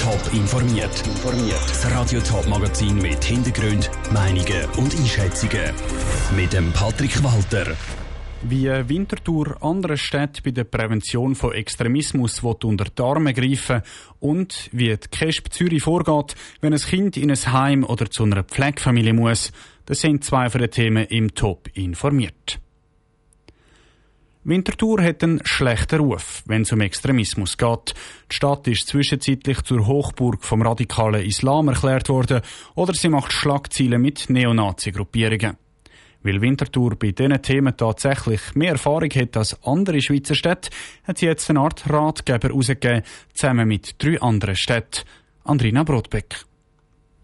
Top informiert. Das Radio Top Magazin mit Hintergrund, Meinungen und Einschätzungen mit dem Patrick Walter. Wie Winterthur andere Städte bei der Prävention von Extremismus unter die Arme greifen und wie die KESP Zürich vorgeht, wenn ein Kind in ein Heim oder zu einer Pflegefamilie muss, das sind zwei von den Themen im Top informiert. Winterthur hat einen schlechten Ruf, wenn es um Extremismus geht. Die Stadt ist zwischenzeitlich zur Hochburg vom radikalen Islam erklärt worden oder sie macht Schlagzeilen mit Neonazi-Gruppierungen. Weil Winterthur bei diesen Themen tatsächlich mehr Erfahrung hat als andere Schweizer Städte, hat sie jetzt eine Art Ratgeber herausgegeben, zusammen mit drei anderen Städten. Andrina Brotbeck.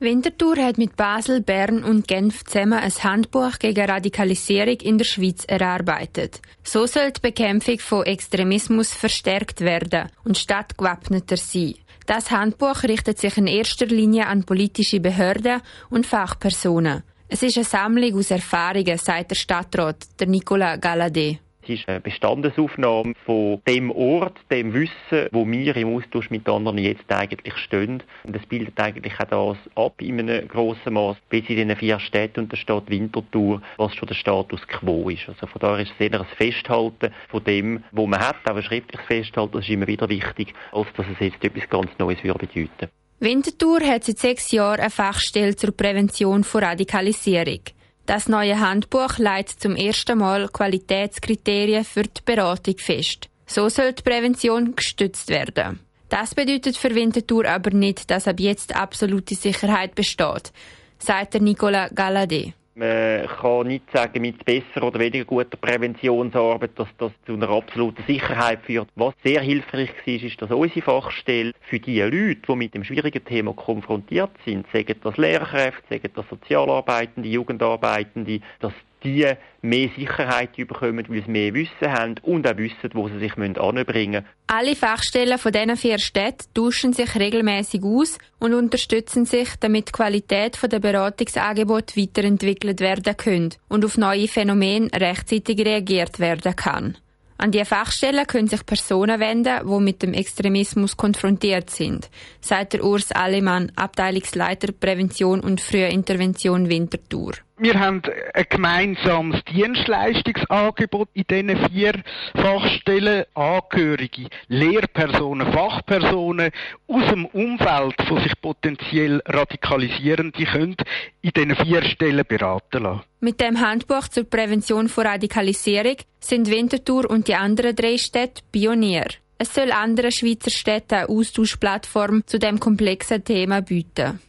Winterthur hat mit Basel, Bern und Genf zusammen ein Handbuch gegen Radikalisierung in der Schweiz erarbeitet. So soll die Bekämpfung von Extremismus verstärkt werden und Stadt gewappneter sein. Das Handbuch richtet sich in erster Linie an politische Behörden und Fachpersonen. Es ist eine Sammlung aus Erfahrungen, sagt der Stadtrat, der Nicolas Galladay. Es ist eine Bestandesaufnahme von dem Ort, dem Wissen, wo wir im Austausch mit anderen jetzt eigentlich stehen. Und es bildet eigentlich auch das ab in einem grossen Maß, bis in den vier Städten und der Stadt Winterthur, was schon der Status quo ist. Also von daher ist es eher ein Festhalten von dem, was man hat, aber schriftliches Festhalten, das ist immer wieder wichtig, als dass es jetzt etwas ganz Neues würde bedeuten. Winterthur hat seit sechs Jahren eine Fachstelle zur Prävention von Radikalisierung. Das neue Handbuch leitet zum ersten Mal Qualitätskriterien für die Beratung fest. So soll die Prävention gestützt werden. Das bedeutet für Winterthur aber nicht, dass ab jetzt absolute Sicherheit besteht, sagt der Nicola Galladay. Man kann nicht sagen, mit besser oder weniger guter Präventionsarbeit, dass das zu einer absoluten Sicherheit führt. Was sehr hilfreich war, ist, dass unsere Fachstelle für die Leute, die mit dem schwierigen Thema konfrontiert sind, sagen das Lehrkräfte, sagen das Sozialarbeitende, Jugendarbeitende, dass die mehr Sicherheit bekommen, weil sie mehr Wissen haben und auch wissen, wo sie sich anbringen müssen. Alle Fachstellen von diesen vier Städten tauschen sich regelmäßig aus und unterstützen sich, damit die Qualität der Beratungsangebote weiterentwickelt werden kann und auf neue Phänomene rechtzeitig reagiert werden kann. An die Fachstellen können sich Personen wenden, die mit dem Extremismus konfrontiert sind, sagt der Urs Allemann, Abteilungsleiter Prävention und Frühe Intervention Winterthur. Wir haben ein gemeinsames Dienstleistungsangebot in diesen vier Fachstellen. Angehörige, Lehrpersonen, Fachpersonen aus dem Umfeld von sich potenziell Radikalisierenden können in diesen vier Stellen beraten lassen. Mit dem Handbuch zur Prävention von Radikalisierung sind Winterthur und die anderen drei Städte Pionier. Es soll anderen Schweizer Städten eine Austauschplattform zu dem komplexen Thema bieten.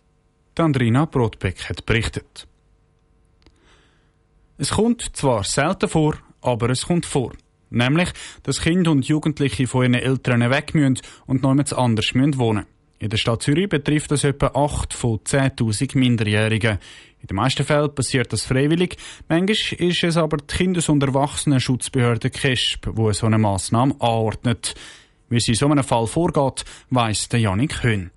Andrina Brotbeck hat berichtet. Es kommt zwar selten vor, aber es kommt vor. Nämlich, dass Kinder und Jugendliche von ihren Eltern weg müssen und jemand anders müssen wohnen. In der Stadt Zürich betrifft das etwa 8 von 10.000 Minderjährigen. In den meisten Fällen passiert das freiwillig. Manchmal ist es aber die Kindes- und Erwachsenenschutzbehörde KESP, die so eine Massnahme anordnet. Wie sie in so einem Fall vorgeht, weiss der Janik Höhn.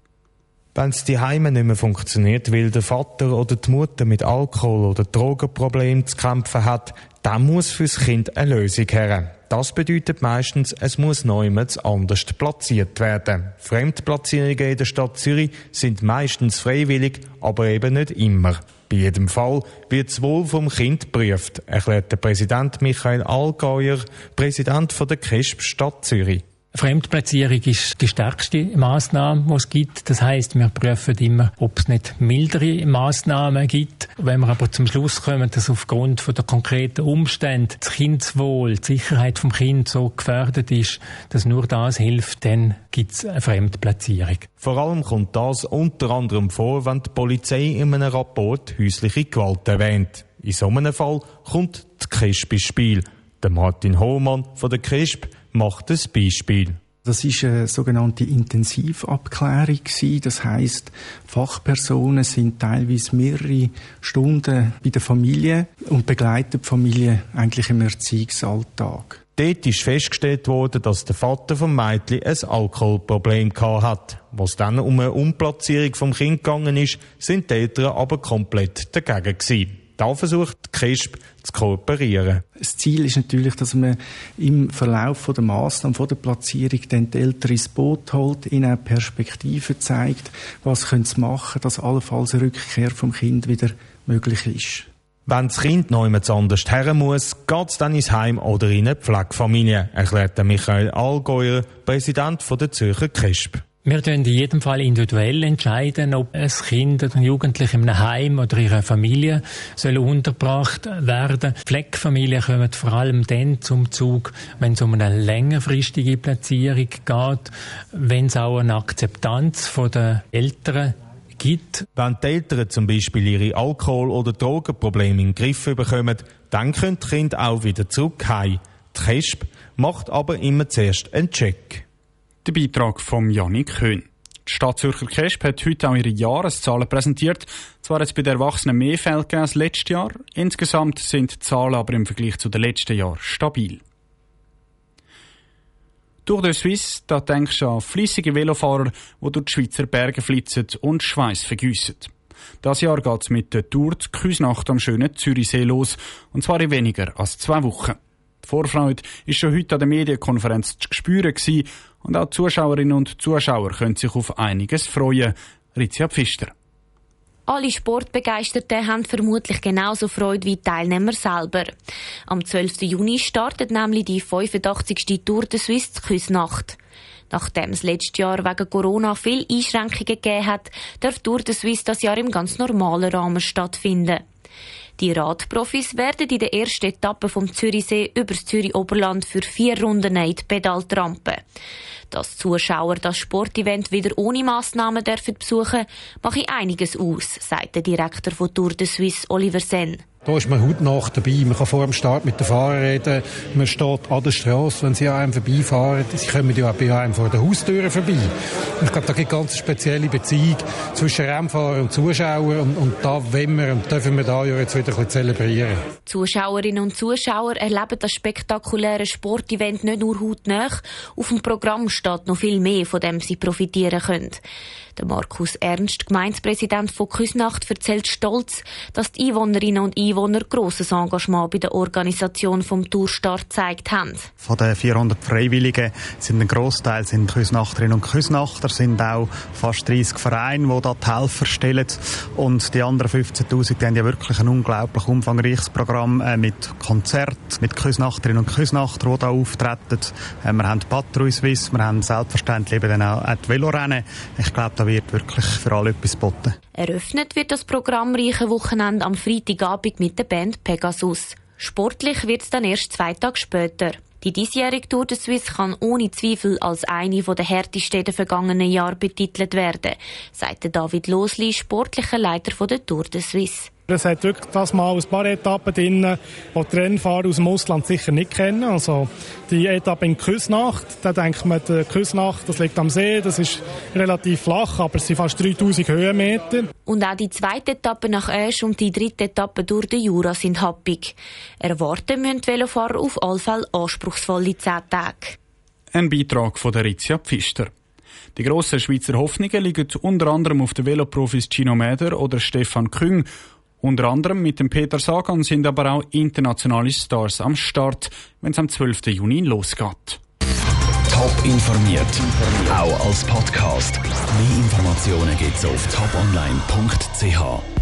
Wenn es die Heime nicht mehr funktioniert, weil der Vater oder die Mutter mit Alkohol- oder Drogenproblemen zu kämpfen hat, dann muss fürs Kind eine Lösung her. Das bedeutet meistens, es muss niemand anders platziert werden. Fremdplatzierungen in der Stadt Zürich sind meistens freiwillig, aber eben nicht immer. Bei jedem Fall wird das Wohl vom Kind geprüft, erklärt der Präsident Michael Allgäuer, Präsident der KESP Stadt Zürich. Fremdplatzierung ist die stärkste Maßnahme, die es gibt. Das heißt, wir prüfen immer, ob es nicht mildere Maßnahmen gibt. Wenn wir aber zum Schluss kommen, dass aufgrund der konkreten Umstände das Kindeswohl, die Sicherheit vom Kind so gefährdet ist, dass nur das hilft, dann gibt es eine Fremdplatzierung. Vor allem kommt das unter anderem vor, wenn die Polizei in einem Rapport häusliche Gewalt erwähnt. In so einem Fall kommt die KESP ins Spiel. Der Martin Hohmann von der KESP macht ein Beispiel. Das ist eine sogenannte Intensivabklärung Das heißt, Fachpersonen sind teilweise mehrere Stunden bei der Familie und begleiten die Familie eigentlich im Erziehungsalltag. Dort ist festgestellt worden, dass der Vater vom Mädchen ein Alkoholproblem hat. Was dann um eine Umplatzierung vom Kind gegangen ist, sind die Eltern aber komplett dagegen gewesen. Da versucht KISP zu kooperieren. Das Ziel ist natürlich, dass man im Verlauf der Massnahmen, von der Platzierung dann die Eltern ins Boot holt, ihnen auch Perspektiven zeigt, was können sie machen, dass allenfalls eine Rückkehr vom Kind wieder möglich ist. Wenn das Kind noch jemand anders her muss, geht es dann ins Heim oder in eine Pflegefamilie, erklärt Michael Allgäuer, Präsident der Zürcher KISP. Wir entscheiden in jedem Fall individuell entscheiden, ob ein Kind oder ein Jugendlicher in einem Heim oder in einer Familie soll untergebracht werden. Pflegefamilien kommen vor allem dann zum Zug, wenn es um eine längerfristige Platzierung geht, wenn es auch eine Akzeptanz der Eltern gibt. Wenn die Eltern zum Beispiel ihre Alkohol- oder Drogenprobleme in den Griff bekommen, dann können die Kinder auch wieder zurück. Die KESP macht aber immer zuerst einen Check. Der Beitrag von Janik Köhn. Die Stadt Zürcher KESP hat heute auch ihre Jahreszahlen präsentiert. Zwar hat es bei den Erwachsenen mehr Fälle als letztes Jahr. Insgesamt sind die Zahlen aber im Vergleich zu den letzten Jahren stabil. Durch den Suisse, da denkst du an fleissige Velofahrer, die durch die Schweizer Berge flitzen und Schweiß vergüssen. Das Jahr geht es mit der Tour zur Küsnacht am schönen Zürichsee los, und zwar in weniger als zwei Wochen. Die Vorfreude ist schon heute an der Medienkonferenz zu spüren und auch Zuschauerinnen und Zuschauer können sich auf einiges freuen. Rizia Pfister. Alle Sportbegeisterten haben vermutlich genauso Freude wie die Teilnehmer selber. Am 12. Juni startet nämlich die 85. Tour de Suisse Küsnacht. Nachdem es letztes Jahr wegen Corona viel Einschränkungen gegeben hat, darf Tour de Suisse das Jahr im ganz normalen Rahmen stattfinden. Die Radprofis werden in der ersten Etappe vom Zürichsee übers Zürich Oberland für vier Runden in die Pedaltrampe. Dass Zuschauer das Sportevent wieder ohne Massnahmen dürfen besuchen, mache einiges aus, sagt der Direktor von Tour de Suisse Oliver Senn. Da ist man hautnah dabei. Man kann vor dem Start mit den Fahrern reden. Man steht an der Straße, wenn sie an einem vorbeifahren. Sie kommen ja auch bei einem vor der Haustür vorbei. ich glaube, da gibt ganz eine spezielle Beziehung zwischen Rennfahrern und Zuschauern. Und, und da wollen wir und dürfen wir da ja jetzt wieder ein bisschen zelebrieren. Zuschauerinnen und Zuschauer erleben das spektakuläre Sportevent nicht nur hautnah. Auf dem Programm steht noch viel mehr, von dem sie profitieren können. Der Markus Ernst, Gemeindepräsident von Küsnacht, erzählt stolz, dass die Einwohnerinnen und Einwohner grosses Engagement bei der Organisation vom Tourstart gezeigt haben. Von den 400 Freiwilligen sind ein Großteil sind Küsnachterinnen und Küsnachter, sind auch fast 30 Vereine, die dort Helfer stellen. Und die anderen 15.000 haben ja wirklich ein unglaublich umfangreiches Programm äh, mit Konzert, mit Küsnachterinnen und Küsnachter, die da auftreten. Äh, wir haben Patrouille Suisse, wir haben selbstverständlich eben auch die Velorennen. Ich glaube, da wird wirklich für alle etwas geboten. Eröffnet wird das programmreiche Wochenende am Freitagabend mit der Band Pegasus. Sportlich wird es dann erst zwei Tage später. Die diesjährige Tour de Suisse kann ohne Zweifel als eine der härtesten der vergangenen Jahre betitelt werden, sagte David Losli, sportlicher Leiter der Tour de Suisse. Es hat wirklich das mal ein paar Etappen drin, die die Rennfahrer aus dem Ausland sicher nicht kennen. Also die Etappe in Küsnacht, da denkt man, die Küsnacht, das liegt am See, das ist relativ flach, aber es sind fast 3000 Höhenmeter. Und auch die zweite Etappe nach Asch und die dritte Etappe durch den Jura sind happig. Erwarten müssen die Velofahrer auf alle Fälle anspruchsvolle 10 Tage. Ein Beitrag von der Rizia Pfister. Die grossen Schweizer Hoffnungen liegen unter anderem auf den Veloprofis Gino Mäder oder Stefan Küng unter anderem mit dem Peter Sagan sind aber auch internationale Stars am Start, wenn es am 12. Juni losgeht. Top informiert, auch als Podcast. Mehr Informationen gibt's auf toponline.ch.